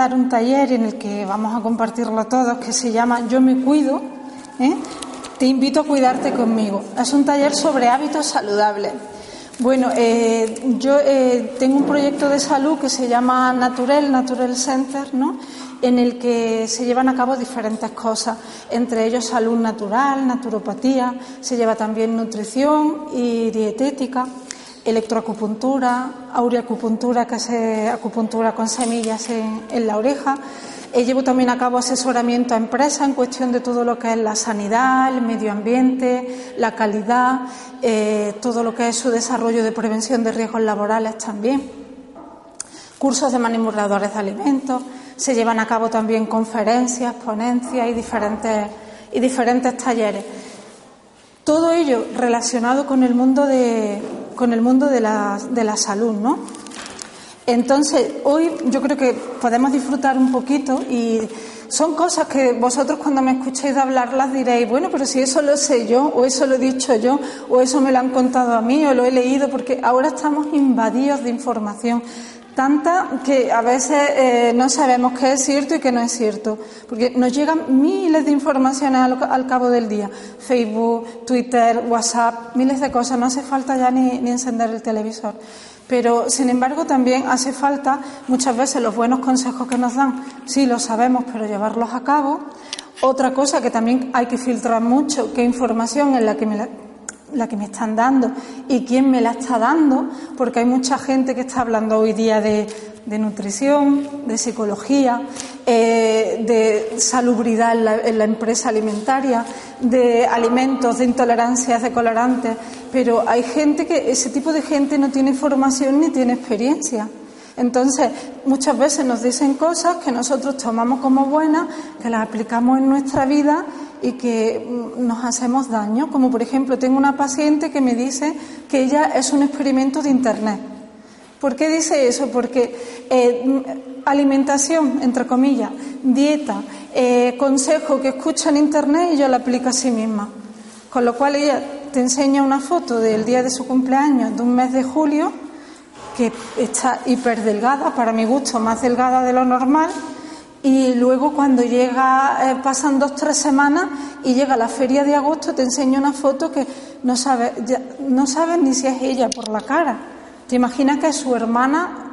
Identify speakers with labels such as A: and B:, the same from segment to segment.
A: dar un taller en el que vamos a compartirlo todos, que se llama Yo me cuido. ¿eh? Te invito a cuidarte conmigo. Es un taller sobre hábitos saludables. Bueno, eh, yo eh, tengo un proyecto de salud que se llama Naturel, Natural Center, ¿no? en el que se llevan a cabo diferentes cosas, entre ellos salud natural, naturopatía, se lleva también nutrición y dietética electroacupuntura, aureacupuntura, que es acupuntura con semillas en, la oreja. Eh, llevo también a cabo asesoramiento a empresas en cuestión de todo lo que es la sanidad, el medio ambiente, la calidad, eh, todo lo que es su desarrollo de prevención de riesgos laborales también. Cursos de manipuladores de alimentos. Se llevan a cabo también conferencias, ponencias y diferentes, y diferentes talleres. Todo ello relacionado con el mundo de, con el mundo de la, de la salud, ¿no? Entonces, hoy yo creo que podemos disfrutar un poquito y son cosas que vosotros cuando me escuchéis hablarlas diréis, bueno, pero si eso lo sé yo, o eso lo he dicho yo, o eso me lo han contado a mí, o lo he leído, porque ahora estamos invadidos de información tanta que a veces eh, no sabemos qué es cierto y qué no es cierto, porque nos llegan miles de informaciones al, cabo del día, Facebook, Twitter, WhatsApp, miles de cosas, no hace falta ya ni, encender el televisor. Pero, sin embargo, también hace falta muchas veces los buenos consejos que nos dan, sí lo sabemos, pero llevarlos a cabo. Otra cosa que también hay que filtrar mucho, qué información en la que me, la que me están dando y quién me la está dando, porque hay mucha gente que está hablando hoy día de, nutrición, de psicología, eh, de salubridad en la, empresa alimentaria, de alimentos, de intolerancias, de colorantes, pero hay gente que ese tipo de gente no tiene formación ni tiene experiencia. Entonces, muchas veces nos dicen cosas que nosotros tomamos como buenas, que las aplicamos en nuestra vida y que mm, nos hacemos daño. Como por ejemplo, tengo una paciente que me dice que ella es un experimento de Internet. ¿Por qué dice eso? Porque eh, mm, alimentación, entre comillas, dieta, eh, consejo que escucha en Internet, ella lo aplica a sí misma. Con lo cual ella te enseña una foto del día de su cumpleaños, de un mes de julio, que está hiper delgada, para mi gusto más delgada de lo normal, y luego cuando llega, eh, pasan dos, tres semanas y llega la feria de agosto, te enseño una foto que no sabes no sabe ni si es ella por la cara. Te imaginas que es su hermana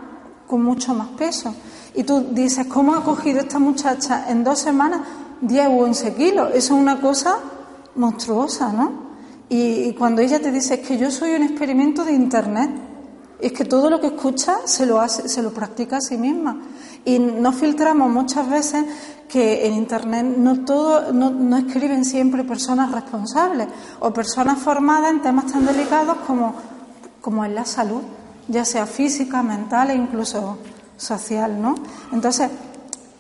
A: con mucho más peso. Y tú dices, ¿cómo ha cogido esta muchacha en dos semanas 10 o 11 kilos? Eso es una cosa monstruosa, ¿no? Y, y cuando ella te dice, es que yo soy un experimento de Internet, es que todo lo que escucha se lo, hace, se lo practica a sí misma. Y no filtramos muchas veces que en Internet no, todo, no, escriben siempre personas responsables o personas formadas en temas tan delicados como, como en la salud, ya sea física, mental e incluso social, ¿no? Entonces,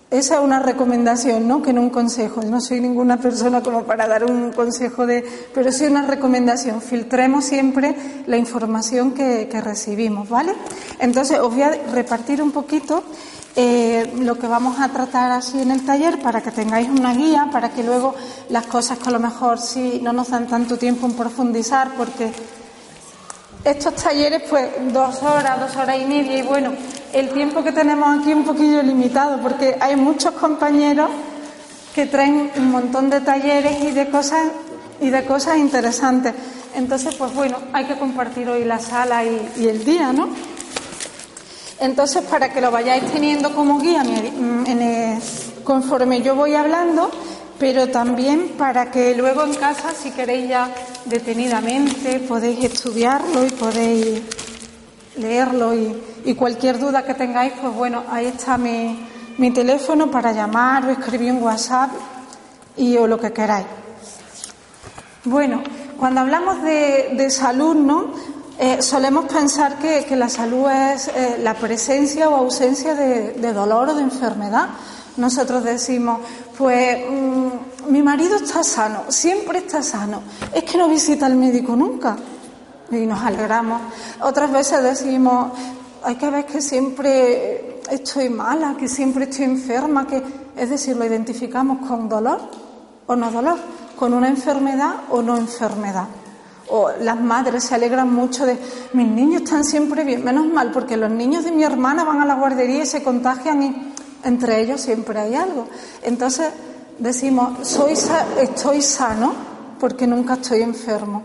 A: esa es una recomendación, ¿no? Que no un consejo. No soy ninguna persona como para dar un consejo de, pero sí una recomendación. Filtremos siempre la información que, recibimos, ¿vale? Entonces os voy a repartir un poquito eh, lo que vamos a tratar así en el taller para que tengáis una guía, para que luego las cosas que a lo mejor sí no nos dan tanto tiempo en profundizar, porque estos talleres, pues dos horas, dos horas y media, y bueno, el tiempo que tenemos aquí es un poquillo limitado, porque hay muchos compañeros que traen un montón de talleres y de cosas y de cosas interesantes. Entonces, pues bueno, hay que compartir hoy la sala y, el día, ¿no? Entonces, para que lo vayáis teniendo como guía mm, conforme yo voy hablando, pero también para que luego en casa, si queréis ya detenidamente, podéis estudiarlo y podéis leerlo y, cualquier duda que tengáis, pues bueno, ahí está mi, teléfono para llamar o escribir un WhatsApp y o lo que queráis. Bueno, cuando hablamos de, de salud, ¿no? Eh, solemos pensar que, la salud es eh, la presencia o ausencia de, dolor o de enfermedad. Nosotros decimos, pues mm, mi marido está sano, siempre está sano, es que no visita al médico nunca y nos alegramos. Otras veces decimos, hay que ver que siempre estoy mala, que siempre estoy enferma, que es decir, lo identificamos con dolor o no dolor, con una enfermedad o no enfermedad. O las madres se alegran mucho de, mis niños están siempre bien, menos mal, porque los niños de mi hermana van a la guardería y se contagian y entre ellos siempre hay algo. Entonces decimos, soy, estoy sano porque nunca estoy enfermo.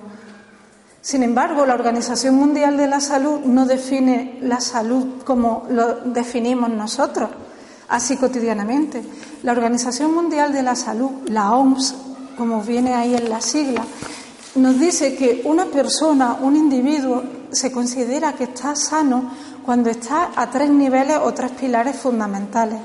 A: Sin embargo, la Organización Mundial de la Salud no define la salud como lo definimos nosotros, así cotidianamente. La Organización Mundial de la Salud, la OMS, como viene ahí en la sigla, nos dice que una persona, un individuo, se considera que está sano cuando está a tres niveles o tres pilares fundamentales.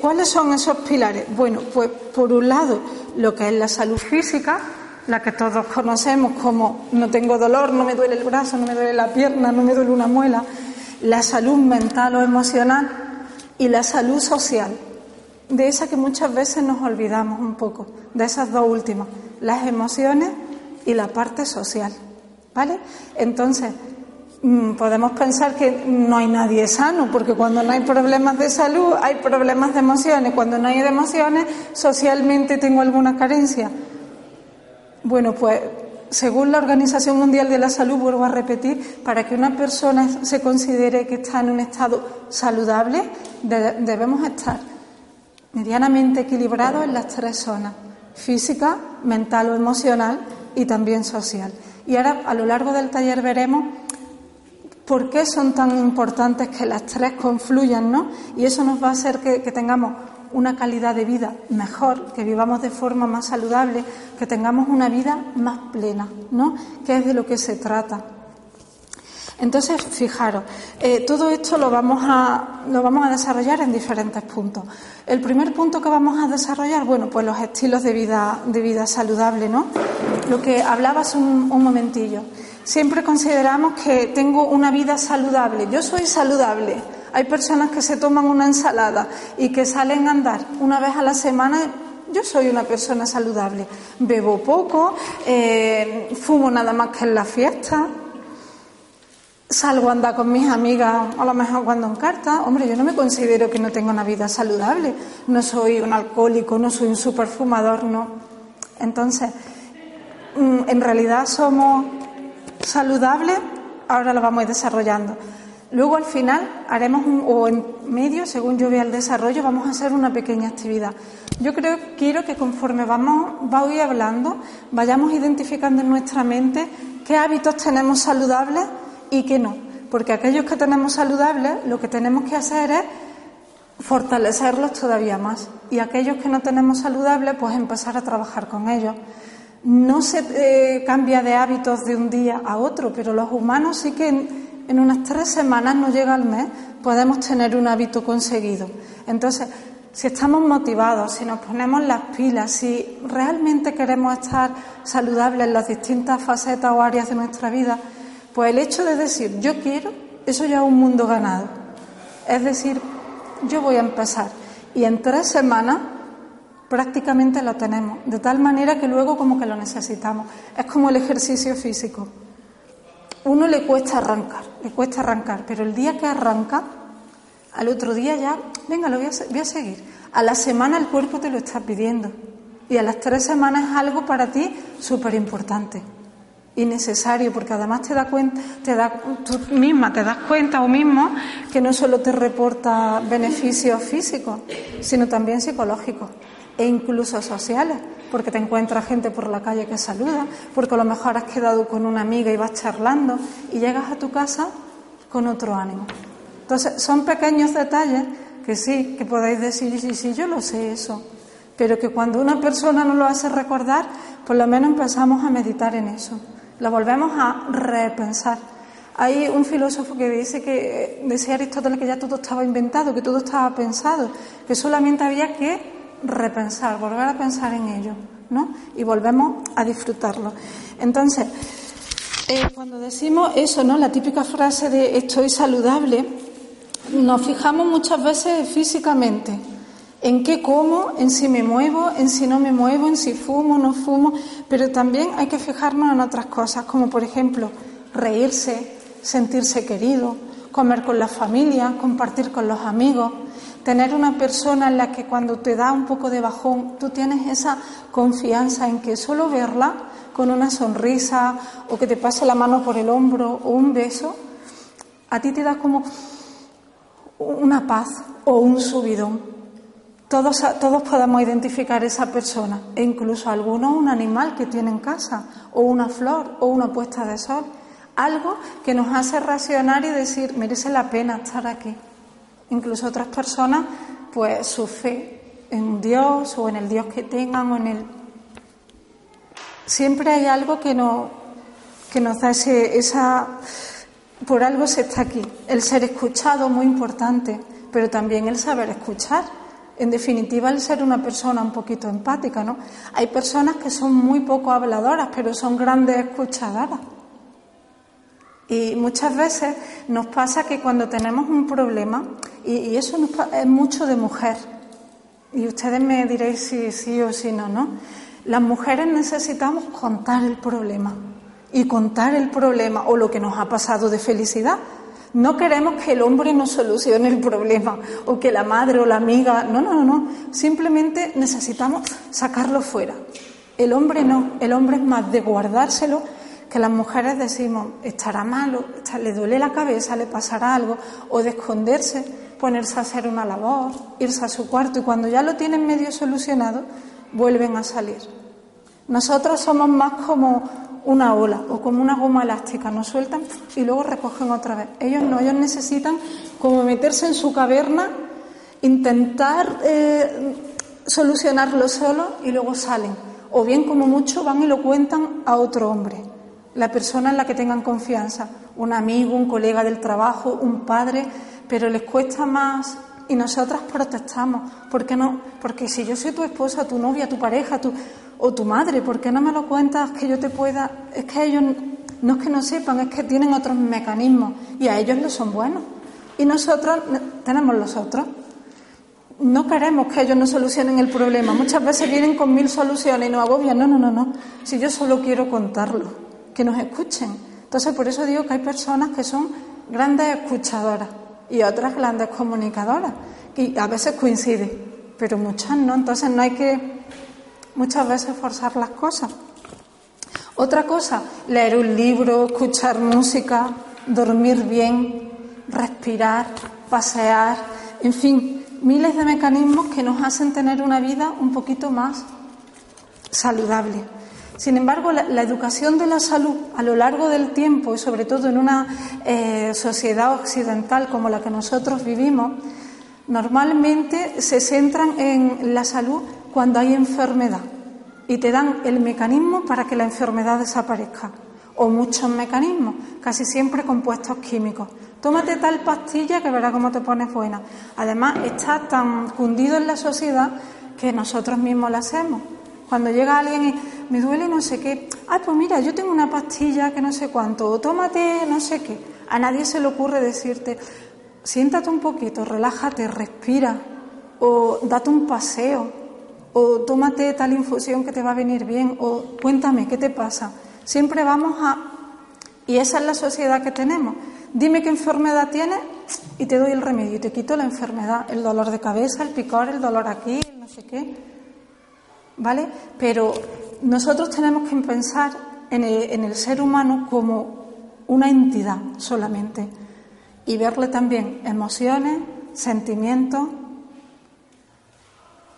A: ¿Cuáles son esos pilares? Bueno, pues por un lado, lo que es la salud física, la que todos conocemos como no tengo dolor, no me duele el brazo, no me duele la pierna, no me duele una muela, la salud mental o emocional y la salud social, de esa que muchas veces nos olvidamos un poco, de esas dos últimas, las emociones y la parte social. ¿Vale? Entonces, podemos pensar que no hay nadie sano, porque cuando no hay problemas de salud hay problemas de emociones, cuando no hay emociones socialmente tengo alguna carencia. Bueno, pues según la Organización Mundial de la Salud, vuelvo a repetir, para que una persona se considere que está en un estado saludable, debemos estar medianamente equilibrados en las tres zonas, física, mental o emocional y también social. Y ahora, a lo largo del taller, veremos por qué son tan importantes que las tres confluyan, ¿no? Y eso nos va a hacer que tengamos una calidad de vida mejor, que vivamos de forma más saludable, que tengamos una vida más plena, ¿no? Que es de lo que se trata. Entonces, fijaros, eh, todo esto lo vamos, a, lo vamos a desarrollar en diferentes puntos. El primer punto que vamos a desarrollar, bueno, pues los estilos de vida, de vida saludable, ¿no? Lo que hablabas un, un momentillo. Siempre consideramos que tengo una vida saludable. Yo soy saludable hay personas que se toman una ensalada y que salen a andar una vez a la semana. Yo soy una persona saludable. Bebo poco, eh, fumo nada más que en la fiesta. Salgo a andar con mis amigas, a lo mejor cuando en carta. Hombre, yo no me considero que no tengo una vida saludable. No soy un alcohólico, no soy un superfumador, no. Entonces, mm, en realidad somos saludables, ahora lo vamos desarrollando. Luego al final haremos un, o en medio, según yo vea el desarrollo, vamos a hacer una pequeña actividad. Yo creo, quiero que conforme vamos, va hoy hablando, vayamos identificando en nuestra mente qué hábitos tenemos saludables y qué no. Porque aquellos que tenemos saludables, lo que tenemos que hacer es fortalecerlos todavía más. Y aquellos que no tenemos saludables, pues empezar a trabajar con ellos. No se eh, cambia de hábitos de un día a otro, pero los humanos sí que en unas tres semanas, no llega al mes, podemos tener un hábito conseguido. Entonces, si estamos motivados, si nos ponemos las pilas, si realmente queremos estar saludables en las distintas facetas o áreas de nuestra vida, pues el hecho de decir yo quiero, eso ya es un mundo ganado. Es decir, yo voy a empezar y en tres semanas prácticamente lo tenemos, de tal manera que luego como que lo necesitamos. Es como el ejercicio físico uno le cuesta arrancar, le cuesta arrancar, pero el día que arranca, al otro día ya, venga, lo voy a, seguir. A la semana el cuerpo te lo está pidiendo y a las tres semanas es algo para ti súper importante y necesario, porque además te da cuenta, te da, tú misma te das cuenta o mismo que no solo te reporta beneficios físicos, sino también psicológicos e incluso sociales porque te encuentras gente por la calle que saluda, porque a lo mejor has quedado con una amiga y vas charlando y llegas a tu casa con otro ánimo. Entonces, son pequeños detalles que sí, que podéis decir, sí, sí, yo lo sé eso, pero que cuando una persona no lo hace recordar, por lo menos empezamos a meditar en eso, lo volvemos a repensar. Hay un filósofo que dice que, decía Aristóteles, que ya todo estaba inventado, que todo estaba pensado, que solamente había que repensar, volver a pensar en ello, ¿no? Y volvemos a disfrutarlo. Entonces, eh, cuando decimos eso, ¿no? La típica frase de estoy saludable, nos fijamos muchas veces físicamente en qué como, en si me muevo, en si no me muevo, en si fumo, no fumo, pero también hay que fijarnos en otras cosas, como por ejemplo reírse, sentirse querido, comer con la familia, compartir con los amigos, Tener una persona en la que cuando te da un poco de bajón, tú tienes esa confianza en que solo verla con una sonrisa o que te pase la mano por el hombro o un beso, a ti te da como una paz o un subidón. Todos, todos podemos identificar esa persona e incluso algunos un animal que tiene en casa o una flor o una puesta de sol. Algo que nos hace racionar y decir, merece la pena estar aquí. Incluso otras personas, pues su fe en Dios o en el Dios que tengan o en el... Siempre hay algo que, no, que nos da ese, esa... Por algo se está aquí. El ser escuchado, muy importante, pero también el saber escuchar. En definitiva, el ser una persona un poquito empática, ¿no? Hay personas que son muy poco habladoras, pero son grandes escuchadoras. Y muchas veces nos pasa que cuando tenemos un problema, y, eso es mucho de mujer, y ustedes me diréis si sí o si no, ¿no? Las mujeres necesitamos contar el problema y contar el problema o lo que nos ha pasado de felicidad. No queremos que el hombre nos solucione el problema o que la madre o la amiga, no, no, no, no. Simplemente necesitamos sacarlo fuera. El hombre no, el hombre es más de guardárselo que las mujeres decimos, estará malo, le duele la cabeza, le pasará algo, o de esconderse, ponerse a hacer una labor, irse a su cuarto y cuando ya lo tienen medio solucionado, vuelven a salir. Nosotros somos más como una ola o como una goma elástica, nos sueltan y luego recogen otra vez. Ellos no, ellos necesitan como meterse en su caverna, intentar eh, solucionarlo solo y luego salen. O bien como mucho van y lo cuentan a otro hombre la persona en la que tengan confianza, un amigo, un colega del trabajo, un padre, pero les cuesta más y nosotras protestamos. ¿Por qué no? Porque si yo soy tu esposa, tu novia, tu pareja, tu, o tu madre, ¿por qué no me lo cuentas que yo te pueda? Es que ellos no es que no sepan, es que tienen otros mecanismos y a ellos no son buenos. Y nosotros tenemos los otros. No queremos que ellos nos solucionen el problema. Muchas veces vienen con mil soluciones y nos agobian. No, no, no, no. Si yo solo quiero contarlo que nos escuchen. Entonces, por eso digo que hay personas que son grandes escuchadoras y otras grandes comunicadoras, y a veces coincide, pero muchas no. Entonces, no hay que muchas veces forzar las cosas. Otra cosa, leer un libro, escuchar música, dormir bien, respirar, pasear, en fin, miles de mecanismos que nos hacen tener una vida un poquito más saludable. Sin embargo, la, educación de la salud a lo largo del tiempo y sobre todo en una eh, sociedad occidental como la que nosotros vivimos, normalmente se centran en la salud cuando hay enfermedad y te dan el mecanismo para que la enfermedad desaparezca o muchos mecanismos, casi siempre compuestos químicos. Tómate tal pastilla que verás cómo te pones buena. Además, está tan cundido en la sociedad que nosotros mismos la hacemos. Cuando llega alguien y me duele no sé qué, ay, pues mira, yo tengo una pastilla que no sé cuánto, o tómate no sé qué. A nadie se le ocurre decirte, siéntate un poquito, relájate, respira, o date un paseo, o tómate tal infusión que te va a venir bien, o cuéntame, ¿qué te pasa? Siempre vamos a... Y esa es la sociedad que tenemos. Dime qué enfermedad tienes y te doy el remedio, y te quito la enfermedad, el dolor de cabeza, el picor, el dolor aquí, no sé qué. ¿vale? Pero nosotros tenemos que pensar en el, ser humano como una entidad solamente y verle también emociones, sentimientos,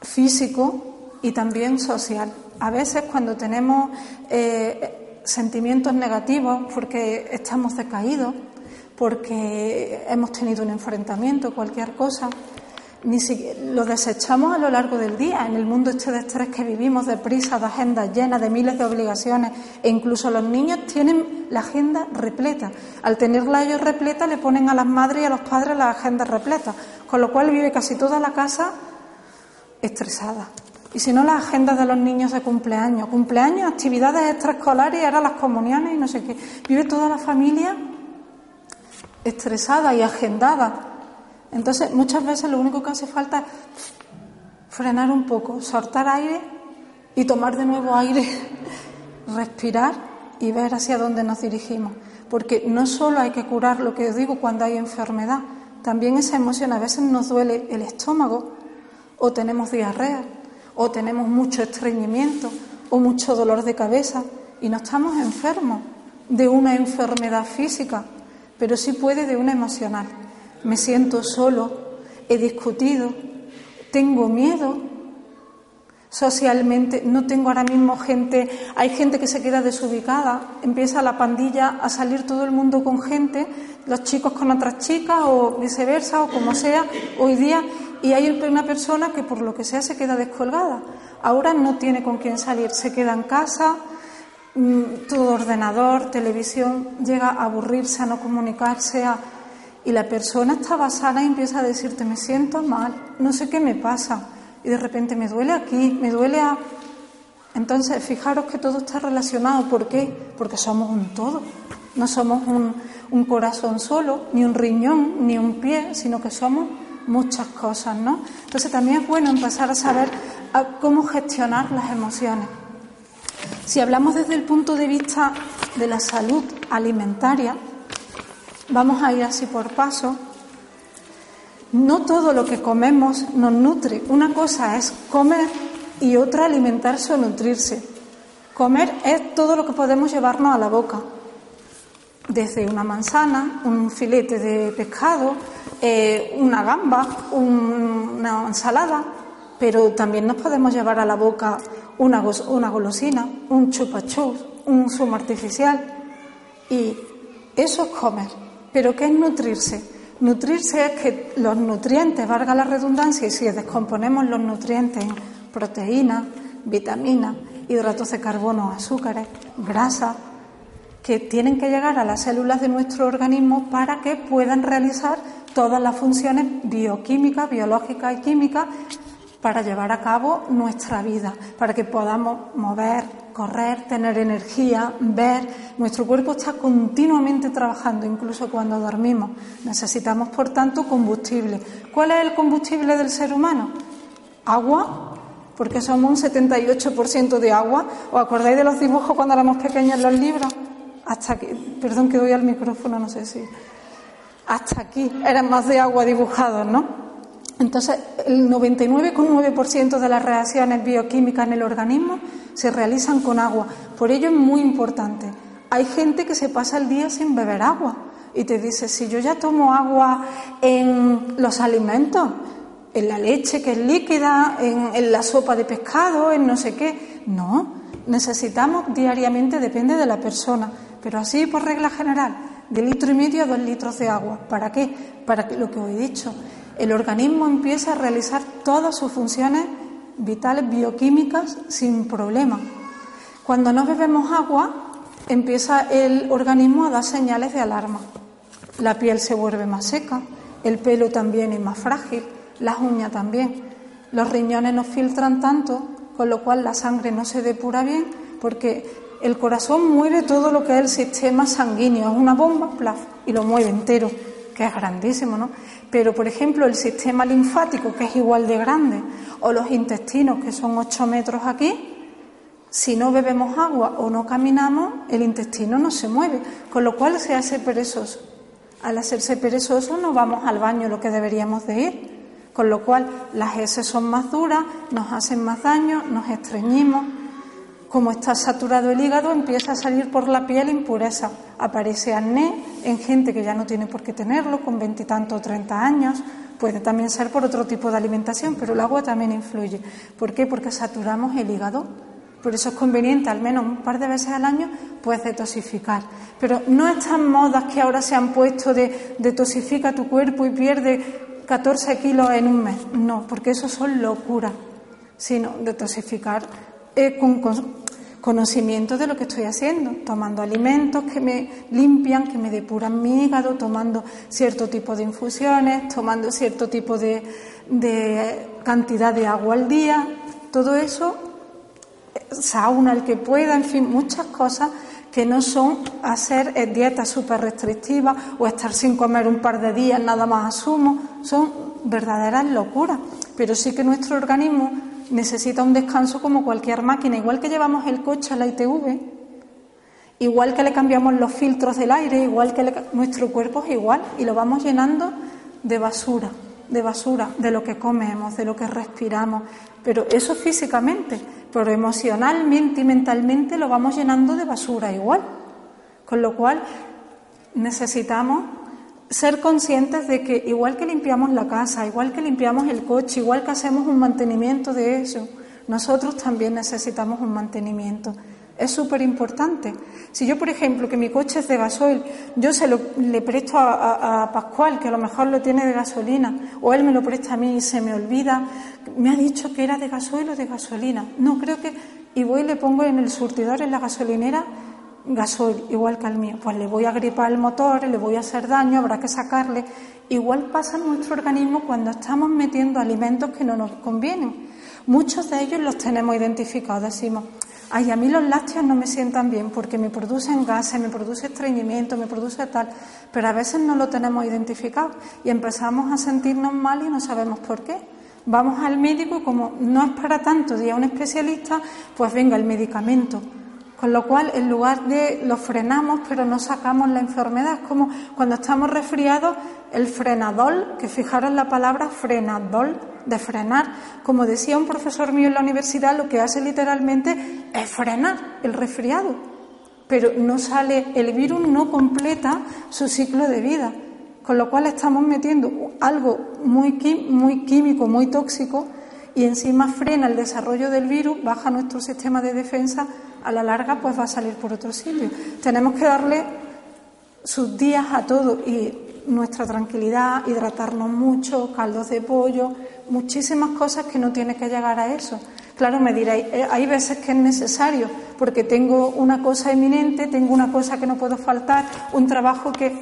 A: físico y también social. A veces cuando tenemos eh, sentimientos negativos porque estamos decaídos, porque hemos tenido un enfrentamiento, cualquier cosa, ni lo desechamos a lo largo del día. En el mundo este de estrés que vivimos, de prisa, de agendas llenas, de miles de obligaciones, e incluso los niños tienen la agenda repleta. Al tenerla ellos repleta, le ponen a las madres y a los padres las agendas repletas, con lo cual vive casi toda la casa estresada. Y si no, las agendas de los niños de cumpleaños, cumpleaños, actividades extraescolares ahora las comuniones y no sé qué. Vive toda la familia estresada y agendada entonces, muchas veces lo único que hace falta es frenar un poco, soltar aire y tomar de nuevo aire, respirar y ver hacia dónde nos dirigimos. Porque no solo hay que curar lo que digo cuando hay enfermedad, también esa emoción. A veces nos duele el estómago, o tenemos diarrea, o tenemos mucho estreñimiento, o mucho dolor de cabeza, y no estamos enfermos de una enfermedad física, pero sí puede de una emocional. Me siento solo, he discutido, tengo miedo, socialmente, no tengo ahora mismo gente, hay gente que se queda desubicada, empieza la pandilla a salir todo el mundo con gente, los chicos con otras chicas o viceversa o como sea, hoy día, y hay una persona que por lo que sea se queda descolgada. Ahora no tiene con quién salir, se queda en casa, mm, todo ordenador, televisión, llega a aburrirse, a no comunicarse, y la persona estaba sana y empieza a decirte, me siento mal, no sé qué me pasa y de repente me duele aquí, me duele a... Entonces, fijaros que todo está relacionado. ¿Por qué? Porque somos un todo. No somos un, un corazón solo, ni un riñón, ni un pie, sino que somos muchas cosas, ¿no? Entonces también es bueno empezar a saber cómo gestionar las emociones. Si hablamos desde el punto de vista de la salud alimentaria, vamos a ir así por paso. No todo lo que comemos nos nutre. Una cosa es comer y otra alimentarse o nutrirse. Comer es todo lo que podemos llevarnos a la boca. Desde una manzana, un filete de pescado, eh, una gamba, una ensalada, pero también nos podemos llevar a la boca una, una golosina, un chupachus, un zumo artificial. Y eso es comer. ¿Pero qué es nutrirse? Nutrirse es que los nutrientes, valga la redundancia, y si descomponemos los nutrientes en proteínas, vitaminas, hidratos de carbono, azúcares, grasas, que tienen que llegar a las células de nuestro organismo para que puedan realizar todas las funciones bioquímicas, biológicas y químicas para llevar a cabo nuestra vida, para que podamos mover, correr, tener energía, ver. Nuestro cuerpo está continuamente trabajando, incluso cuando dormimos. Necesitamos, por tanto, combustible. ¿Cuál es el combustible del ser humano? Agua, porque somos un 78% de agua. ¿Os acordáis de los dibujos cuando éramos pequeños en los libros? Hasta aquí, perdón que doy al micrófono, no sé si. Hasta aquí eran más de agua dibujados, ¿no? Entonces, el 99,9% de las reacciones bioquímicas en el organismo se realizan con agua. Por ello es muy importante. Hay gente que se pasa el día sin beber agua y te dice, si yo ya tomo agua en los alimentos, en la leche que es líquida, en, la sopa de pescado, en no sé qué. No, necesitamos diariamente, depende de la persona, pero así por regla general, de litro y medio a dos litros de agua. ¿Para qué? Para lo que os he dicho el organismo empieza a realizar todas sus funciones vitales bioquímicas sin problema. Cuando no bebemos agua, empieza el organismo a dar señales de alarma. La piel se vuelve más seca, el pelo también es más frágil, las uñas también. Los riñones no filtran tanto, con lo cual la sangre no se depura bien, porque el corazón mueve todo lo que es el sistema sanguíneo, es una bomba, plaf, y lo mueve entero, que es grandísimo, ¿no? Pero, por ejemplo, el sistema linfático, que es igual de grande, o los intestinos, que son 8 metros aquí, si no bebemos agua o no caminamos, el intestino no se mueve, con lo cual se hace perezoso. Al hacerse perezoso no vamos al baño lo que deberíamos de ir, con lo cual las heces son más duras, nos hacen más daño, nos estreñimos, como está saturado el hígado, empieza a salir por la piel impureza. Aparece acné en gente que ya no tiene por qué tenerlo, con veintitantos o treinta años. Puede también ser por otro tipo de alimentación, pero el agua también influye. ¿Por qué? Porque saturamos el hígado. Por eso es conveniente, al menos un par de veces al año, pues detoxificar. Pero no estas modas que ahora se han puesto de detoxifica tu cuerpo y pierde 14 kilos en un mes. No, porque eso son locuras. Sino detoxificar eh, con, conocimiento de lo que estoy haciendo, tomando alimentos que me limpian, que me depuran mi hígado, tomando cierto tipo de infusiones, tomando cierto tipo de, cantidad de agua al día, todo eso, sauna el que pueda, en fin, muchas cosas que no son hacer eh, dietas súper restrictivas o estar sin comer un par de días, nada más asumo, son verdaderas locuras. Pero sí que nuestro organismo necesita un descanso como cualquier máquina, igual que llevamos el coche a la ITV, igual que le cambiamos los filtros del aire, igual que nuestro cuerpo es igual y lo vamos llenando de basura, de basura, de lo que comemos, de lo que respiramos, pero eso físicamente, pero emocionalmente y mentalmente lo vamos llenando de basura igual. Con lo cual necesitamos ser conscientes de que igual que limpiamos la casa, igual que limpiamos el coche, igual que hacemos un mantenimiento de eso, nosotros también necesitamos un mantenimiento. Es súper importante. Si yo, por ejemplo, que mi coche es de gasoil, yo se lo le presto a, Pascual, que a lo mejor lo tiene de gasolina, o él me lo presta a mí y se me olvida, me ha dicho que era de gasoil o de gasolina. No, creo que. Y voy y le pongo en el surtidor, en la gasolinera, gasoil, igual que al mío. Pues le voy a gripar el motor, le voy a hacer daño, habrá que sacarle. Igual pasa en nuestro organismo cuando estamos metiendo alimentos que no nos convienen. Muchos de ellos los tenemos identificados. Decimos, ay, a mí los lácteos no me sientan bien porque me producen gases, me produce estreñimiento, me produce tal, pero a veces no lo tenemos identificado y empezamos a sentirnos mal y no sabemos por qué. Vamos al médico y como no es para tanto y a un especialista, pues venga el medicamento. Con lo cual, en lugar de lo frenamos, pero no sacamos la enfermedad, es como cuando estamos resfriados, el frenadol, que fijaros la palabra frenadol, de frenar. Como decía un profesor mío en la universidad, lo que hace literalmente es frenar el resfriado. Pero no sale, el virus no completa su ciclo de vida. Con lo cual estamos metiendo algo muy, muy químico, muy tóxico, y encima frena el desarrollo del virus, baja nuestro sistema de defensa, a la larga pues va a salir por otro sitio. Tenemos que darle sus días a todo y nuestra tranquilidad, hidratarnos mucho, caldos de pollo, muchísimas cosas que no tiene que llegar a eso. Claro, me diréis, eh, hay veces que es necesario, porque tengo una cosa eminente, tengo una cosa que no puedo faltar, un trabajo que...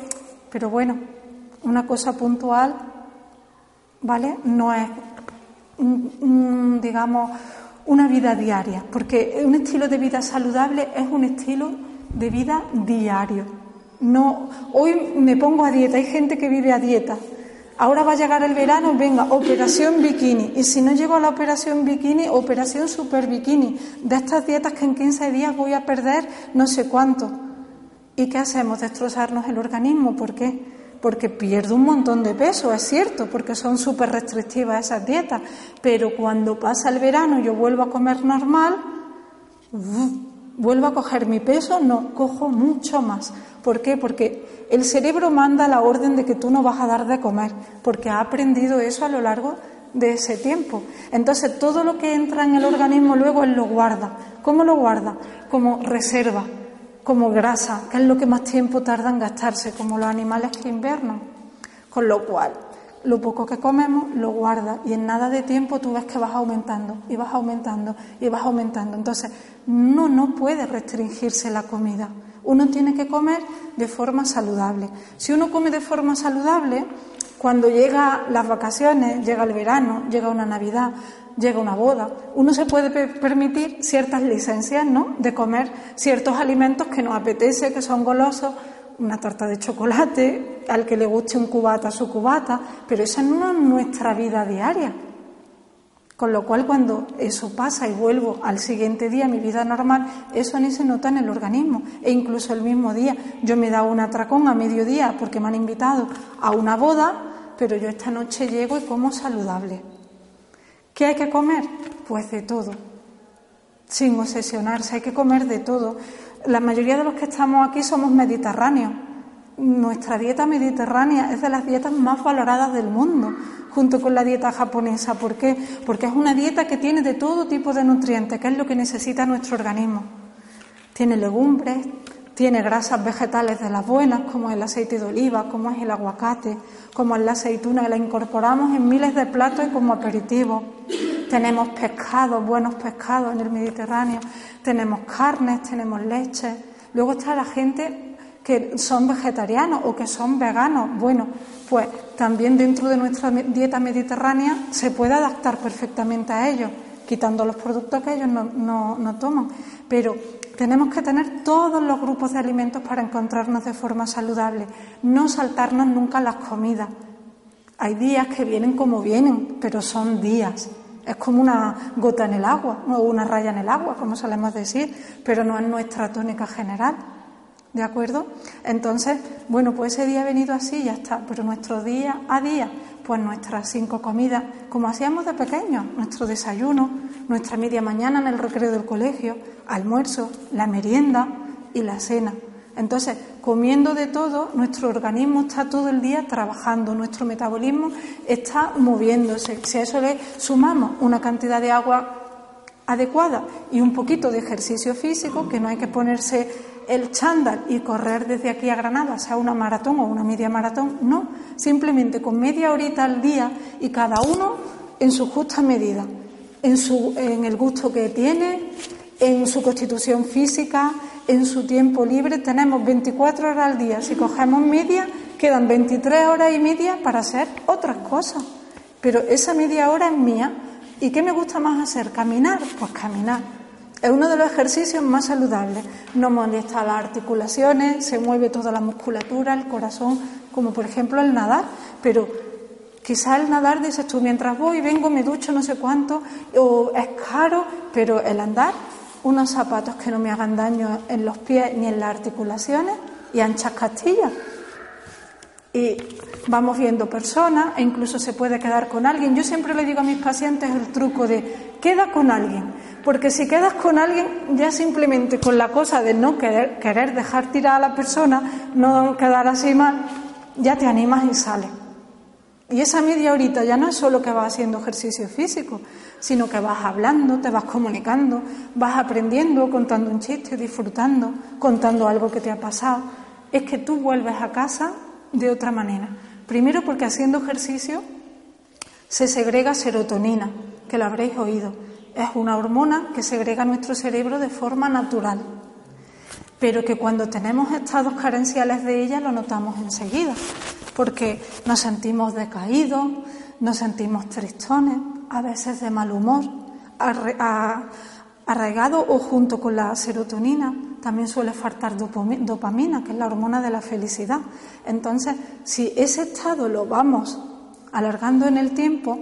A: Pero bueno, una cosa puntual, ¿vale? No es, digamos, una vida diaria, porque un estilo de vida saludable es un estilo de vida diario. No, hoy me pongo a dieta, hay gente que vive a dieta, Ahora va a llegar el verano, venga, operación bikini. Y si no llego a la operación bikini, operación super bikini. De estas dietas que en 15 días voy a perder no sé cuánto. ¿Y qué hacemos? Destrozarnos el organismo. ¿Por qué? Porque pierdo un montón de peso, es cierto, porque son súper restrictivas esas dietas. Pero cuando pasa el verano y yo vuelvo a comer normal, vuelvo a coger mi peso, no, cojo mucho más. ¿Por qué? Porque el cerebro manda la orden de que tú no vas a dar de comer, porque ha aprendido eso a lo largo de ese tiempo. Entonces, todo lo que entra en el organismo luego él lo guarda. ¿Cómo lo guarda? Como reserva, como grasa, que es lo que más tiempo tarda en gastarse, como los animales que invernan. Con lo cual, lo poco que comemos lo guarda y en nada de tiempo tú ves que vas aumentando y vas aumentando y vas aumentando. Entonces, no, no puede restringirse la comida. Uno tiene que comer de forma saludable. Si uno come de forma saludable, cuando llega las vacaciones, llega el verano, llega una Navidad, llega una boda, uno se puede permitir ciertas licencias, ¿no? De comer ciertos alimentos que nos apetece, que son golosos, una tarta de chocolate, al que le guste un cubata, su cubata, pero esa no es nuestra vida diaria. Con lo cual, cuando eso pasa y vuelvo al siguiente día a mi vida normal, eso ni se nota en el organismo. E incluso el mismo día, yo me he dado un atracón a mediodía porque me han invitado a una boda, pero yo esta noche llego y como saludable. ¿Qué hay que comer? Pues de todo. Sin obsesionarse, hay que comer de todo. La mayoría de los que estamos aquí somos mediterráneos. Nuestra dieta mediterránea es de las dietas más valoradas del mundo junto con la dieta japonesa. ¿Por qué? Porque es una dieta que tiene de todo tipo de nutrientes, que es lo que necesita nuestro organismo. Tiene legumbres, tiene grasas vegetales de las buenas, como el aceite de oliva, como es el aguacate, como es la aceituna, que la incorporamos en miles de platos y como aperitivo. Tenemos pescados, buenos pescados en el Mediterráneo, tenemos carnes, tenemos leche. Luego está la gente que son vegetarianos o que son veganos. Bueno, pues también dentro de nuestra dieta mediterránea se puede adaptar perfectamente a ellos, quitando los productos que ellos no, no toman. Pero tenemos que tener todos los grupos de alimentos para encontrarnos de forma saludable, no saltarnos nunca las comidas. Hay días que vienen como vienen, pero son días. Es como una gota en el agua o una raya en el agua, como solemos decir, pero no es nuestra tónica general. ¿De acuerdo? Entonces, bueno, pues ese día ha venido así ya está. Pero nuestro día a día, pues nuestras cinco comidas, como hacíamos de pequeños, nuestro desayuno, nuestra media mañana en el recreo del colegio, almuerzo, la merienda y la cena. Entonces, comiendo de todo, nuestro organismo está todo el día trabajando, nuestro metabolismo está moviéndose. Si a eso le sumamos una cantidad de agua adecuada y un poquito de ejercicio físico, que no hay que ponerse el chándal y correr desde aquí a Granada, sea una maratón o una media maratón, no, simplemente con media horita al día y cada uno en su justa medida, en, su, en el gusto que tiene, en su constitución física, en su tiempo libre. Tenemos 24 horas al día. Si cogemos media, quedan 23 horas y media para hacer otras cosas. Pero esa media hora es mía. ¿Y qué me gusta más hacer? ¿Caminar? Pues caminar. Es uno de los ejercicios más saludables. No molesta las articulaciones, se mueve toda la musculatura, el corazón, como por ejemplo el nadar. Pero quizá el nadar, dices tú, mientras voy, vengo, me ducho, no sé cuánto, o es caro, pero el andar unos zapatos que no me hagan daño en los pies ni en las articulaciones y anchas castillas. Y vamos viendo personas e incluso se puede quedar con alguien. Yo siempre le digo a mis pacientes el truco de queda con alguien, porque si quedas con alguien ya simplemente con la cosa de no querer, querer dejar tirar a la persona, no quedar así mal, ya te animas y sales. Y esa media horita ya no es solo que vas haciendo ejercicio físico, sino que vas hablando, te vas comunicando, vas aprendiendo, contando un chiste, disfrutando, contando algo que te ha pasado. Es que tú vuelves a casa de otra manera. Primero porque haciendo ejercicio se segrega serotonina, que lo habréis oído. Es una hormona que segrega nuestro cerebro de forma natural, pero que cuando tenemos estados carenciales de ella lo notamos enseguida porque nos sentimos decaídos, nos sentimos tristones, a veces de mal humor, arraigado o junto con la serotonina. También suele faltar dopamina, que es la hormona de la felicidad. Entonces, si ese estado lo vamos alargando en el tiempo,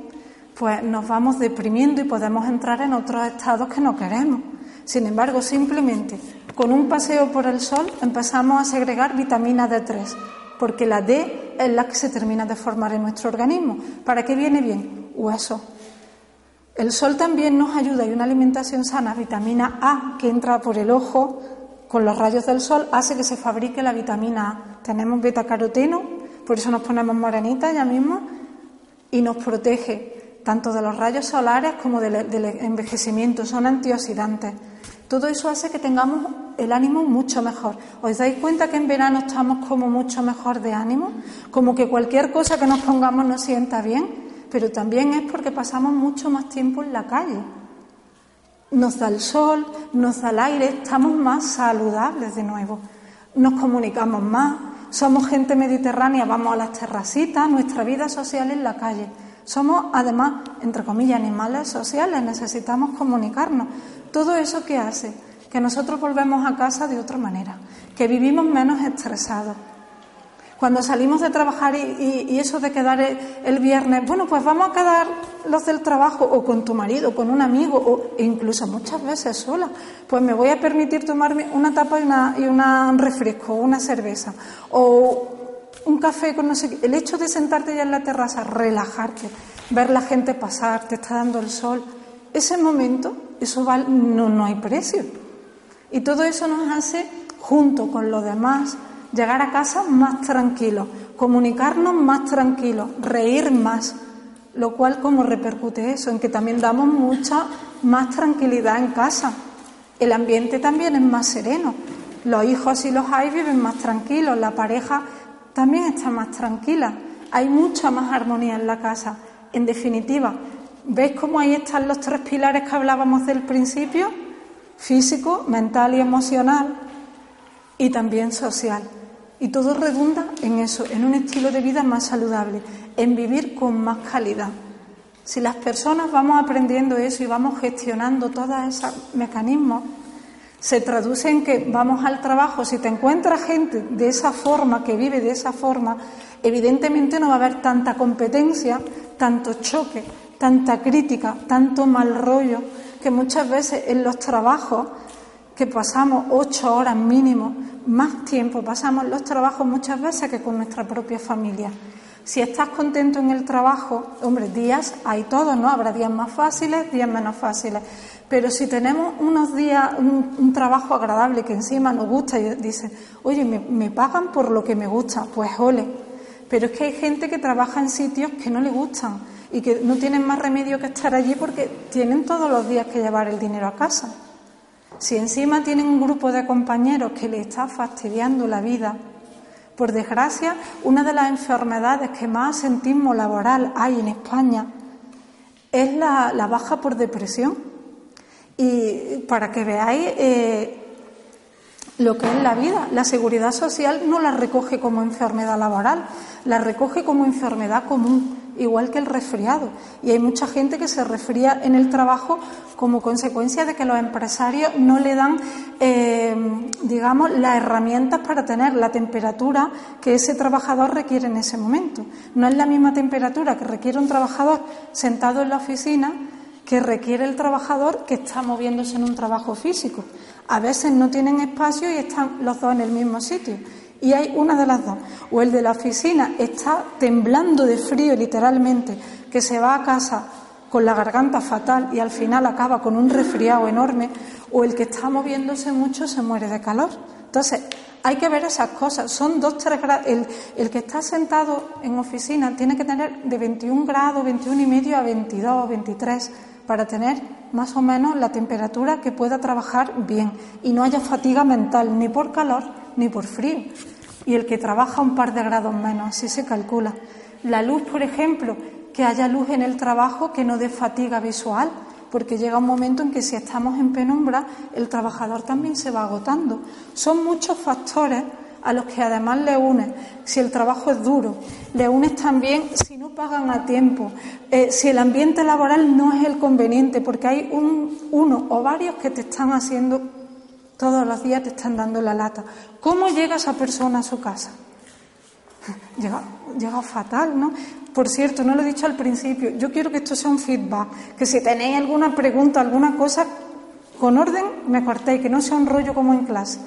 A: pues nos vamos deprimiendo y podemos entrar en otros estados que no queremos. Sin embargo, simplemente con un paseo por el sol empezamos a segregar vitamina D3, porque la D es la que se termina de formar en nuestro organismo. ¿Para qué viene bien? Hueso. El sol también nos ayuda y una alimentación sana, vitamina A, que entra por el ojo con los rayos del sol, hace que se fabrique la vitamina A. Tenemos beta-caroteno, por eso nos ponemos morenitas ya mismo, y nos protege tanto de los rayos solares como del envejecimiento, son antioxidantes. Todo eso hace que tengamos el ánimo mucho mejor. ¿Os dais cuenta que en verano estamos como mucho mejor de ánimo? Como que cualquier cosa que nos pongamos nos sienta bien, pero también es porque pasamos mucho más tiempo en la calle. Nos da el sol, nos da el aire, estamos más saludables de nuevo. Nos comunicamos más, somos gente mediterránea, vamos a las terracitas, nuestra vida social en la calle. Somos, además, entre comillas, animales sociales, necesitamos comunicarnos. Todo eso que hace que nosotros volvemos a casa de otra manera, que vivimos menos estresados. Cuando salimos de trabajar y, eso de quedar el, viernes, bueno, pues vamos a quedar los del trabajo o con tu marido, con un amigo, o incluso muchas veces sola, pues me voy a permitir tomarme una tapa y, una, y un refresco, una cerveza, o un café con no sé qué. El hecho de sentarte ya en la terraza, relajarte, ver la gente pasar, te está dando el sol, ese momento eso no, no hay precio. Y todo eso nos hace, junto con los demás, llegar a casa más tranquilos, comunicarnos más tranquilos, reír más, lo cual como repercute eso, en que también damos mucha más tranquilidad en casa. El ambiente también es más sereno. Los hijos y los hay viven más tranquilos, la pareja también está más tranquila. Hay mucha más armonía en la casa. En definitiva, ¿Veis cómo ahí están los tres pilares que hablábamos del principio? Físico, mental y emocional, y también social. Y todo redunda en eso, en un estilo de vida más saludable, en vivir con más calidad. Si las personas vamos aprendiendo eso y vamos gestionando todos esos mecanismos, se traduce en que vamos al trabajo, si te encuentras gente de esa forma, que vive de esa forma, evidentemente no va a haber tanta competencia, tanto choque, tanta crítica, tanto mal rollo, que muchas veces en los trabajos que pasamos ocho horas mínimo, más tiempo pasamos los trabajos muchas veces que con nuestra propia familia. Si estás contento en el trabajo, hombre, días hay todos, ¿no? Habrá días más fáciles, días menos fáciles. Pero si tenemos unos días, un, trabajo agradable que encima nos gusta y dice, oye, me, pagan por lo que me gusta, pues ole. Pero es que hay gente que trabaja en sitios que no le gustan y que no tienen más remedio que estar allí porque tienen todos los días que llevar el dinero a casa. Si encima tienen un grupo de compañeros que les está fastidiando la vida, por desgracia, una de las enfermedades que más sentimos laboral hay en España es la, baja por depresión. Y para que veáis eh, lo que es la vida, la seguridad social no la recoge como enfermedad laboral, la recoge como enfermedad común igual que el resfriado. Y hay mucha gente que se resfría en el trabajo como consecuencia de que los empresarios no le dan, eh, digamos, las herramientas para tener la temperatura que ese trabajador requiere en ese momento. No es la misma temperatura que requiere un trabajador sentado en la oficina que requiere el trabajador que está moviéndose en un trabajo físico. A veces no tienen espacio y están los dos en el mismo sitio. Y hay una de las dos. O el de la oficina está temblando de frío literalmente, que se va a casa con la garganta fatal y al final acaba con un resfriado enorme, o el que está moviéndose mucho se muere de calor. Entonces, hay que ver esas cosas. Son dos, tres grados. El, el, que está sentado en oficina tiene que tener de 21 grados, 21 y medio a 22, 23 para tener más o menos la temperatura que pueda trabajar bien y no haya fatiga mental ni por calor ni por frío. Y el que trabaja un par de grados menos, así se calcula. La luz, por ejemplo, que haya luz en el trabajo que no dé fatiga visual, porque llega un momento en que si estamos en penumbra, el trabajador también se va agotando. Son muchos factores a los que además le unes si el trabajo es duro, le unes también si no pagan a tiempo, eh, si el ambiente laboral no es el conveniente, porque hay un, uno o varios que te están haciendo todos los días, te están dando la lata. ¿Cómo llega esa persona a su casa? Llega, llega fatal, ¿no? Por cierto, no lo he dicho al principio, yo quiero que esto sea un feedback, que si tenéis alguna pregunta, alguna cosa, con orden me cortéis, que no sea un rollo como en clase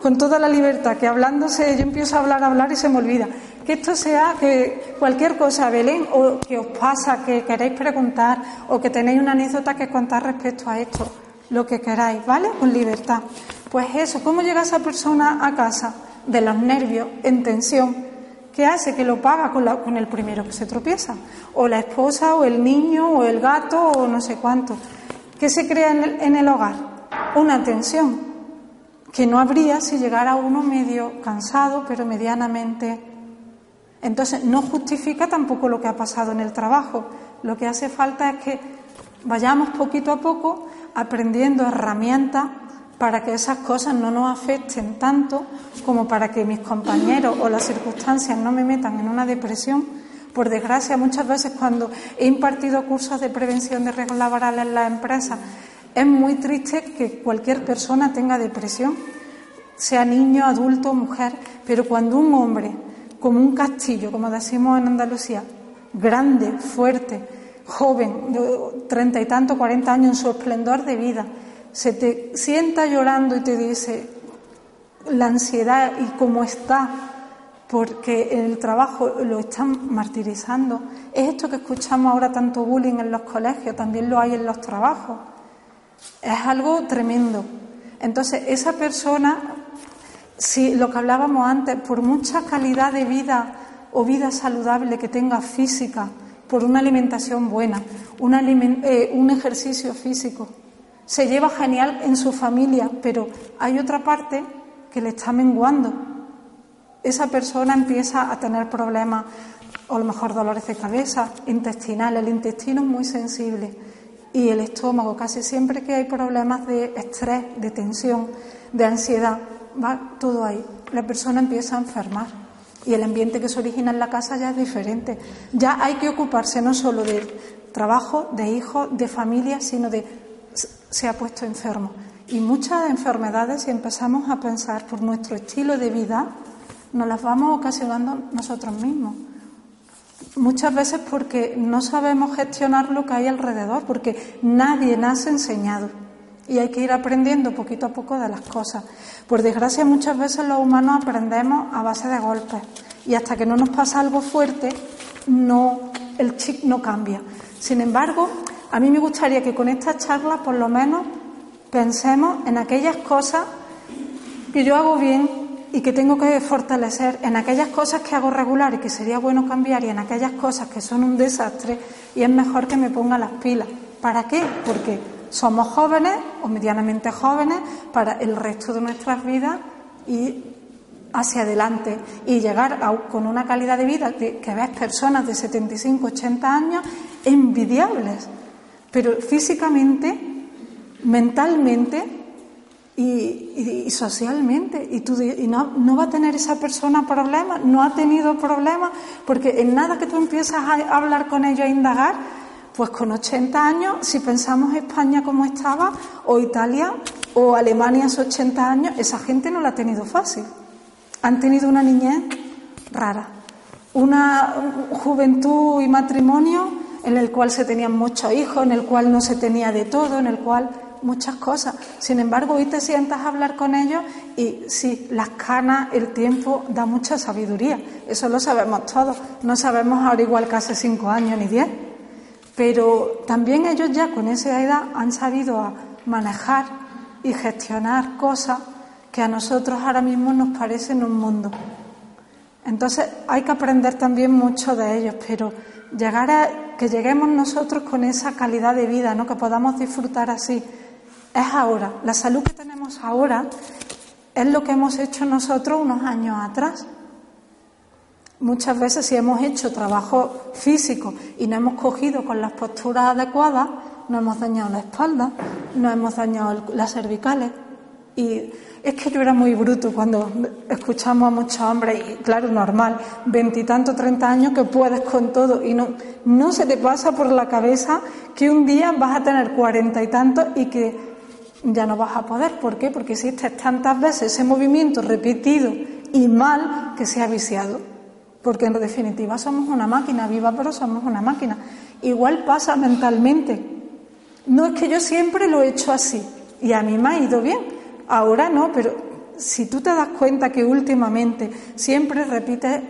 A: con toda la libertad, que hablándose yo empiezo a hablar, a hablar y se me olvida. Que esto sea que cualquier cosa, Belén, o que os pasa, que queréis preguntar, o que tenéis una anécdota que contar respecto a esto, lo que queráis, ¿vale? Con libertad. Pues eso, ¿cómo llega esa persona a casa? De los nervios, en tensión. ¿Qué hace? Que lo paga con, con el primero que se tropieza. O la esposa, o el niño, o el gato, o no sé cuánto. ¿Qué se crea en el hogar? Una tensión que no habría si llegara uno medio cansado, pero medianamente. Entonces, no justifica tampoco lo que ha pasado en el trabajo. Lo que hace falta es que vayamos poquito a poco aprendiendo herramientas para que esas cosas no nos afecten tanto como para que mis compañeros o las circunstancias no me metan en una depresión. Por desgracia, muchas veces cuando he impartido cursos de prevención de riesgos laborales en las empresas, es muy triste que cualquier persona tenga depresión, sea niño, adulto, mujer, pero cuando un hombre, como un castillo, como decimos en Andalucía, grande, fuerte, joven, de treinta y tanto, cuarenta años, en su esplendor de vida, se te sienta llorando y te dice la ansiedad y cómo está, porque en el trabajo lo están martirizando. Es esto que escuchamos ahora tanto bullying en los colegios, también lo hay en los trabajos. Es algo tremendo. Entonces, esa persona, si lo que hablábamos antes, por mucha calidad de vida o vida saludable que tenga física, por una alimentación buena, eh, un ejercicio físico, se lleva genial en su familia, pero hay otra parte que le está menguando. Esa persona empieza a tener problemas, o a lo mejor dolores de cabeza, intestinal. El intestino es muy sensible y el estómago. Casi siempre que hay problemas de estrés, de tensión, de ansiedad, va todo ahí. La persona empieza a enfermar y el ambiente que se origina en la casa ya es diferente. Ya hay que ocuparse no solo de trabajo, de hijos, de familia, sino de se ha puesto enfermo. Y muchas enfermedades, si empezamos a pensar por nuestro estilo de vida, nos las vamos ocasionando nosotros mismos. Muchas veces porque no sabemos gestionar lo que hay alrededor, porque nadie nace enseñado. y hay que ir aprendiendo poquito a poco de las cosas. Por desgracia, muchas veces los humanos aprendemos a base de golpes y hasta que no nos pasa algo fuerte, no, el chip no cambia. Sin embargo, a mí me gustaría que con esta charla, por lo menos, pensemos en aquellas cosas que yo hago bien y que tengo que fortalecer, en aquellas cosas que hago regular y que sería bueno cambiar y en aquellas cosas que son un desastre y es mejor que me ponga las pilas. ¿Para qué? Porque somos jóvenes o medianamente jóvenes para el resto de nuestras vidas y hacia adelante y llegar con una calidad de vida que, que ves personas de 75, 80 años envidiables, pero físicamente, mentalmente y, socialmente. Y, tú, y no, no, va a tener esa persona problemas, no ha tenido problemas, porque en nada que tú empiezas a hablar con ellos, a indagar, pues con 80 años, si pensamos España como estaba, o Italia, o Alemania hace 80 años, esa gente no la ha tenido fácil. Han tenido una niñez rara, una juventud y matrimonio en el cual se tenían muchos hijos, en el cual no se tenía de todo, en el cual muchas cosas. Sin embargo, hoy te sientas a hablar con ellos y sí, las canas, el tiempo da mucha sabiduría. Eso lo sabemos todos. No sabemos ahora igual que hace cinco años ni diez. Pero también ellos ya con esa edad han sabido manejar y gestionar cosas que a nosotros ahora mismo nos parecen un mundo. Entonces hay que aprender también mucho de ellos, pero llegar a que lleguemos nosotros con esa calidad de vida, ¿no? que podamos disfrutar así, es ahora. La salud que tenemos ahora es lo que hemos hecho nosotros unos años atrás. Muchas veces si hemos hecho trabajo físico y no hemos cogido con las posturas adecuadas, no hemos dañado la espalda, no hemos dañado las cervicales. Y es que yo era muy bruto cuando escuchamos a muchos hombres, y claro, normal, veintitantos, treinta años que puedes con todo y no, no se te pasa por la cabeza que un día vas a tener cuarenta y tantos y que ya no vas a poder. ¿Por qué? Porque hiciste tantas veces ese movimiento repetido y mal que se ha viciado. Porque en definitiva somos una máquina viva, pero somos una máquina. Igual pasa mentalmente. No es que yo siempre lo he hecho así y a mí me ha ido bien. Ahora no, pero si tú te das cuenta que últimamente siempre repites,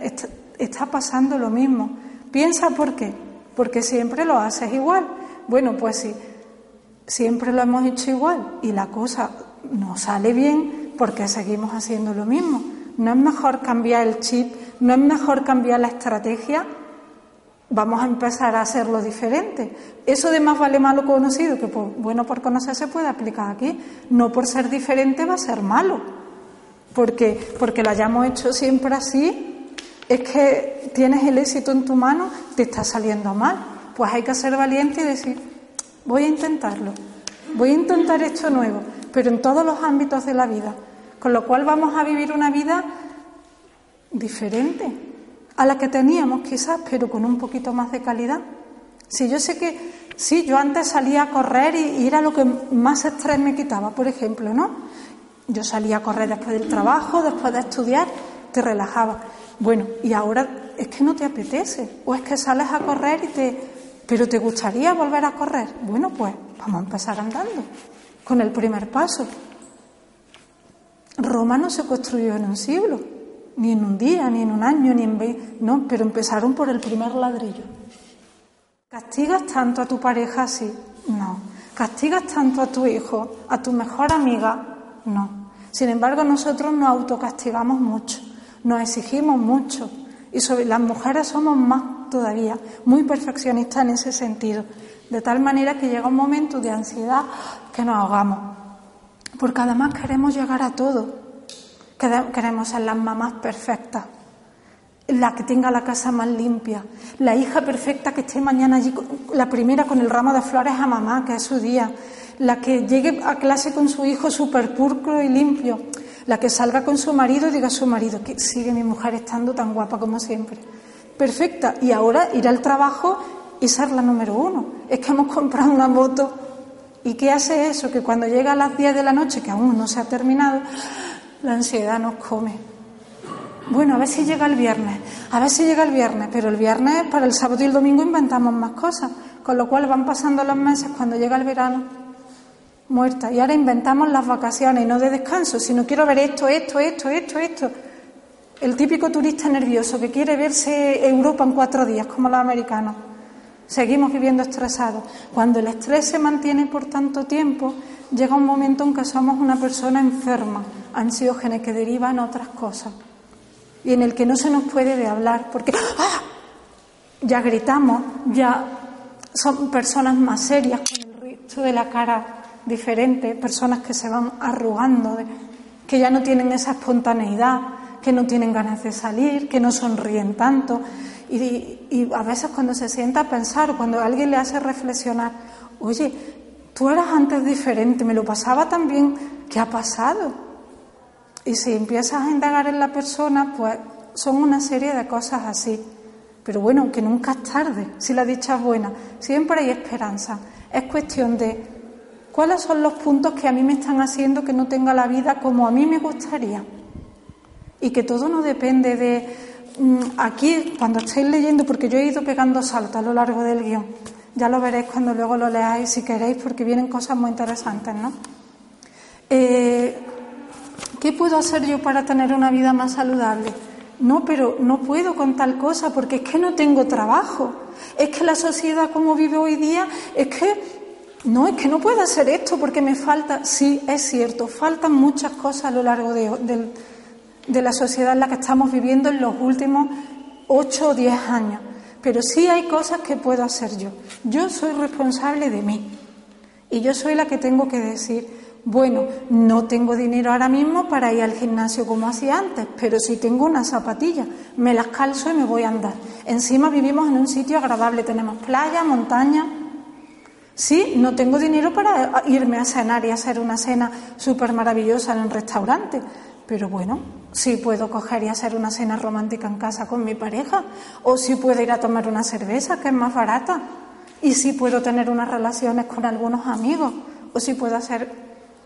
A: está, pasando lo mismo. Piensa por qué. Porque siempre lo haces igual. Bueno, pues sí, siempre lo hemos hecho igual y la cosa no sale bien porque seguimos haciendo lo mismo. No es mejor cambiar el chip ¿No es mejor cambiar la estrategia? Vamos a empezar a hacerlo diferente. Eso de más vale malo conocido, que bueno por conocer se puede aplicar aquí. No por ser diferente va a ser malo. Porque, porque lo hayamos hecho siempre así, es que tienes el éxito en tu mano, te está saliendo mal. Pues hay que ser valiente y decir, voy a intentarlo, voy a intentar esto nuevo, pero en todos los ámbitos de la vida. Con lo cual vamos a vivir una vida diferente a la que teníamos quizás, pero con un poquito más de calidad. Si yo sé que, sí, yo antes salía a correr y, era lo que más estrés me quitaba, por ejemplo, ¿no? Yo salía a correr después del trabajo, después de estudiar, te relajaba. Bueno, y ahora es que no te apetece, o es que sales a correr y te... pero te gustaría volver a correr. Bueno, pues vamos a empezar andando, con el primer paso. Roma no se construyó en un siglo, ni en un día, ni en un año, ni en veinte, no, pero empezaron por el primer ladrillo. ¿Castigas tanto a tu pareja así? No. ¿Castigas tanto a tu hijo, a tu mejor amiga? No. Sin embargo, nosotros nos autocastigamos mucho, nos exigimos mucho y sobre las mujeres somos más todavía, muy perfeccionistas en ese sentido, de tal manera que llega un momento de ansiedad que nos ahogamos, porque además queremos llegar a todo, Queremos ser las mamás perfectas, la que tenga la casa más limpia, la hija perfecta que esté mañana allí, la primera con el ramo de flores a mamá, que es su día, la que llegue a clase con su hijo súper pulcro y limpio, la que salga con su marido y diga a su marido que sigue mi mujer estando tan guapa como siempre. Perfecta. Y ahora ir al trabajo y ser la número uno. Es que hemos comprado una moto. ¿Y qué hace eso? Que cuando llega a las 10 de la noche, que aún no se ha terminado, la ansiedad nos come. Bueno, a ver si llega el viernes, a ver si llega el viernes, pero el viernes para el sábado y el domingo inventamos más cosas, con lo cual van pasando los meses cuando llega el verano. Muerta. Y ahora inventamos las vacaciones, no de descanso, sino quiero ver esto, esto, esto, esto, esto. El típico turista nervioso que quiere verse Europa en cuatro días, como los americanos. Seguimos viviendo estresados. Cuando el estrés se mantiene por tanto tiempo, llega un momento en que somos una persona enferma, ansiógena, que deriva en otras cosas. Y en el que no se nos puede de hablar, porque ¡ah! ya gritamos, ya son personas más serias, con el resto de la cara diferente, personas que se van arrugando, que ya no tienen esa espontaneidad, que no tienen ganas de salir, que no sonríen tanto. Y, a veces cuando se sienta a pensar, cuando alguien le hace reflexionar, oye, tú eras antes diferente, me lo pasaba también, ¿qué ha pasado? Y si empiezas a indagar en la persona, pues son una serie de cosas así. Pero bueno, que nunca es tarde, si la dicha es buena, siempre hay esperanza. Es cuestión de cuáles son los puntos que a mí me están haciendo que no tenga la vida como a mí me gustaría. Y que todo no depende de mm, aquí, cuando estéis leyendo, porque yo he ido pegando saltos a lo largo del guion. Ya lo veréis cuando luego lo leáis si queréis, porque vienen cosas muy interesantes, ¿no? Eh, ¿Qué puedo hacer yo para tener una vida más saludable? No, pero no puedo con tal cosa porque es que no tengo trabajo. Es que la sociedad como vive hoy día, es que no, es que no puedo hacer esto porque me falta. Sí, es cierto, faltan muchas cosas a lo largo de, de la sociedad en la que estamos viviendo en los últimos ocho o diez años. Pero sí hay cosas que puedo hacer yo. Yo soy responsable de mí. Y yo soy la que tengo que decir, bueno, no tengo dinero ahora mismo para ir al gimnasio como hacía antes, pero sí tengo unas zapatillas, me las calzo y me voy a andar. Encima vivimos en un sitio agradable, tenemos playa, montaña. Sí, no tengo dinero para irme a cenar y hacer una cena súper maravillosa en un restaurante, pero bueno, sí puedo coger y hacer una cena romántica en casa con mi pareja, o sí puedo ir a tomar una cerveza, que es más barata, y sí puedo tener unas relaciones con algunos amigos, o sí puedo hacer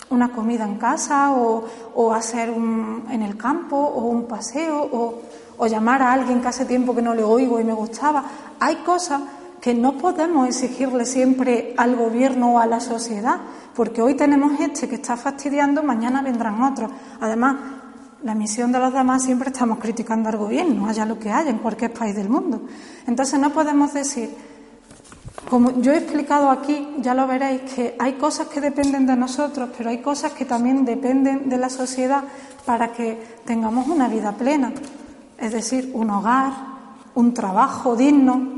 A: una comida en casa, o, hacer un, en el campo, o un paseo, o, o llamar a alguien que hace tiempo que no le oigo y me gustaba. Hay cosas que no podemos exigirle siempre al gobierno o a la sociedad, porque hoy tenemos este que está fastidiando, mañana vendrán otros. Además, la misión de los demás siempre estamos criticando al gobierno, haya lo que haya en cualquier país del mundo. Entonces no podemos decir, como yo he explicado aquí, ya lo veréis, que hay cosas que dependen de nosotros, pero hay cosas que también dependen de la sociedad para que tengamos una vida plena. Es decir, un hogar, un trabajo digno,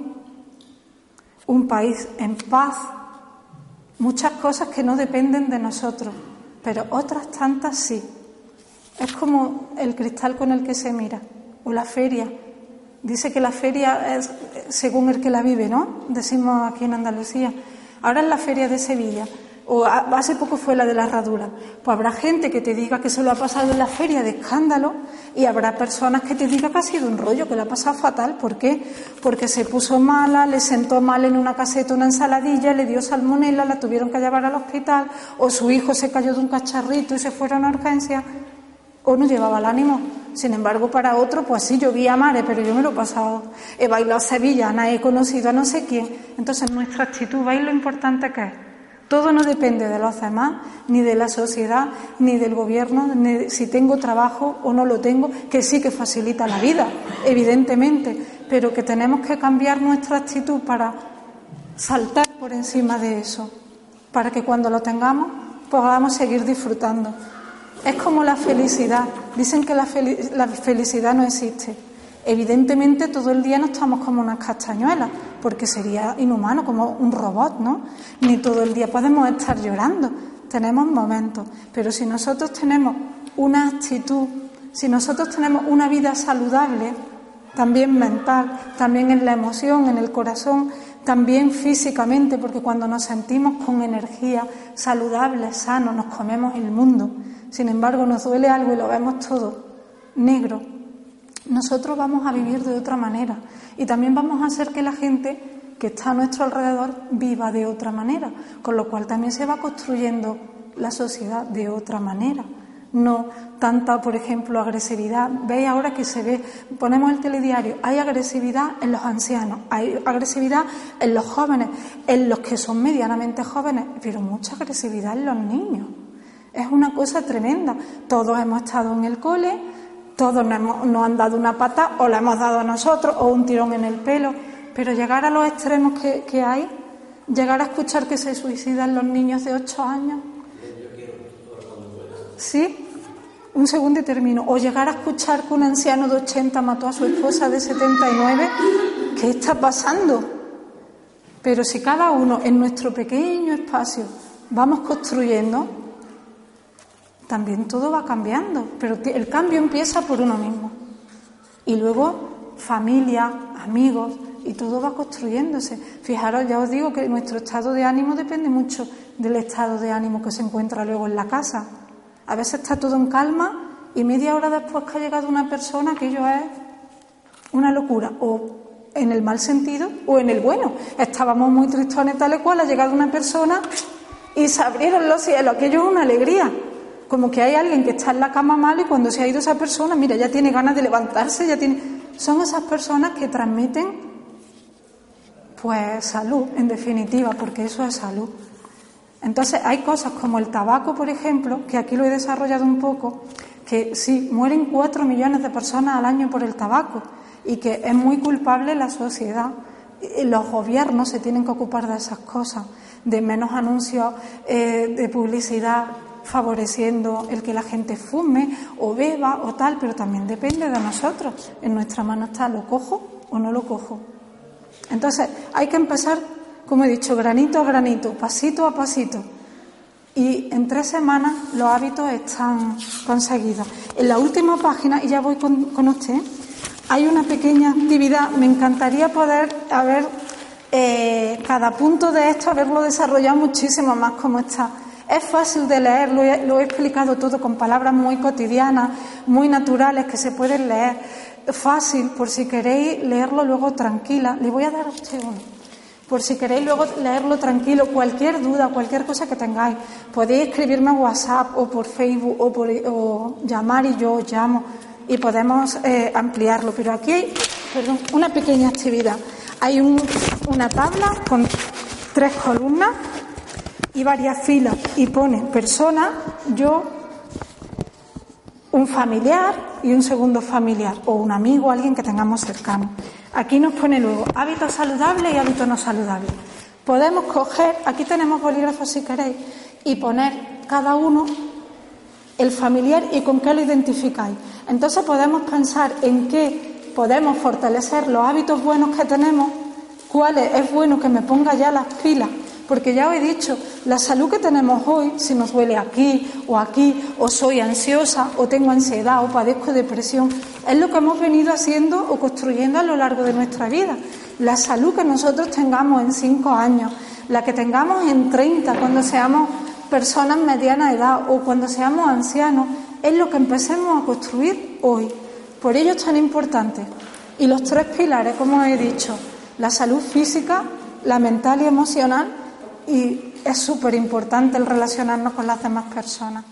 A: un país en paz, muchas cosas que no dependen de nosotros, pero otras tantas sí. Es como el cristal con el que se mira, o la feria. Dice que la feria es según el que la vive, ¿no? Decimos aquí en Andalucía. Ahora es la feria de Sevilla, o hace poco fue la de la herradura. Pues habrá gente que te diga que se lo ha pasado en la feria de escándalo y habrá personas que te digan que ha sido un rollo, que le ha pasado fatal. ¿Por qué? Porque se puso mala, le sentó mal en una caseta una ensaladilla, le dio salmonela, la tuvieron que llevar al hospital, o su hijo se cayó de un cacharrito y se fueron a urgencia o no llevaba el ánimo. Sin embargo, para otro, pues sí, yo vi a Mare, pero yo me lo he pasado. He bailado sevillana, he conocido a no sé quién. Entonces, nuestra actitud, ¿veis lo importante que es? Todo no depende de los demás, ni de la sociedad, ni del gobierno, ni de si tengo trabajo o no lo tengo, que sí que facilita la vida, evidentemente, pero que tenemos que cambiar nuestra actitud para saltar por encima de eso, para que cuando lo tengamos podamos seguir disfrutando. Es como la felicidad. Dicen que la, felicidad no existe. Evidentemente todo el día no estamos como unas castañuelas, porque sería inhumano, como un robot, ¿no? Ni todo el día podemos estar llorando. Tenemos momentos. Pero si nosotros tenemos una actitud, si nosotros tenemos una vida saludable, también mental, también en la emoción, en el corazón, también físicamente, porque cuando nos sentimos con energía, saludables, sanos, nos comemos el mundo. Sin embargo, nos duele algo y lo vemos todo negro. Nosotros vamos a vivir de otra manera y también vamos a hacer que la gente que está a nuestro alrededor viva de otra manera, con lo cual también se va construyendo la sociedad de otra manera. no tanta, por ejemplo, agresividad. Veis ahora que se ve, ponemos el telediario, hay agresividad en los ancianos, hay agresividad en los jóvenes, en los que son medianamente jóvenes, pero mucha agresividad en los niños. Es una cosa tremenda. Todos hemos estado en el cole, todos nos, han dado una pata o la hemos dado a nosotros o un tirón en el pelo, pero llegar a los extremos que, hay, llegar a escuchar que se suicidan los niños de 8 años. ¿Sí? un segundo y termino, o llegar a escuchar que un anciano de 80 mató a su esposa de 79, ¿qué está pasando? Pero si cada uno en nuestro pequeño espacio vamos construyendo, también todo va cambiando, pero el cambio empieza por uno mismo. Y luego familia, amigos, y todo va construyéndose. Fijaros, ya os digo que nuestro estado de ánimo depende mucho del estado de ánimo que se encuentra luego en la casa. A veces está todo en calma y media hora después que ha llegado una persona, aquello es una locura, o en el mal sentido o en el bueno. Estábamos muy tristones tal y cual, ha llegado una persona y se abrieron los cielos, aquello es una alegría. Como que hay alguien que está en la cama mal y cuando se ha ido esa persona, mira, ya tiene ganas de levantarse, ya tiene... Son esas personas que transmiten, pues, salud, en definitiva, porque eso es salud. Entonces hay cosas como el tabaco, por ejemplo, que aquí lo he desarrollado un poco, que sí, mueren cuatro millones de personas al año por el tabaco y que es muy culpable la sociedad. Los gobiernos se tienen que ocupar de esas cosas, de menos anuncios eh, de publicidad favoreciendo el que la gente fume o beba o tal, pero también depende de nosotros. En nuestra mano está, ¿lo cojo o no lo cojo? Entonces, hay que empezar como he dicho, granito a granito, pasito a pasito. Y en tres semanas los hábitos están conseguidos. En la última página, y ya voy con, usted, hay una pequeña actividad. Me encantaría poder haber eh, cada punto de esto, haberlo desarrollado muchísimo más como está. Es fácil de leer, lo he, lo he explicado todo con palabras muy cotidianas, muy naturales que se pueden leer. Fácil, por si queréis leerlo luego tranquila. Le voy a dar a usted uno por si queréis luego leerlo tranquilo, cualquier duda, cualquier cosa que tengáis, podéis escribirme a WhatsApp o por Facebook o, por, llamar y yo os llamo y podemos eh, ampliarlo. Pero aquí hay perdón, una pequeña actividad. Hay una tabla con tres columnas y varias filas y pone persona, yo, un familiar y un segundo familiar o un amigo, alguien que tengamos cercano. Aquí nos pone luego hábitos saludables y hábitos no saludables. Podemos coger, aquí tenemos bolígrafos si queréis, y poner cada uno el familiar y con qué lo identificáis. Entonces podemos pensar en qué podemos fortalecer los hábitos buenos que tenemos, cuáles es bueno que me ponga ya las pilas porque ya os he dicho, la salud que tenemos hoy, si nos duele aquí o aquí, o soy ansiosa, o tengo ansiedad, o padezco depresión, es lo que hemos venido haciendo o construyendo a lo largo de nuestra vida. La salud que nosotros tengamos en cinco años, la que tengamos en 30, cuando seamos personas mediana edad o cuando seamos ancianos, es lo que empecemos a construir hoy. Por ello es tan importante. Y los tres pilares, como he dicho, la salud física, la mental y emocional, y es súper importante el relacionarnos con las demás personas.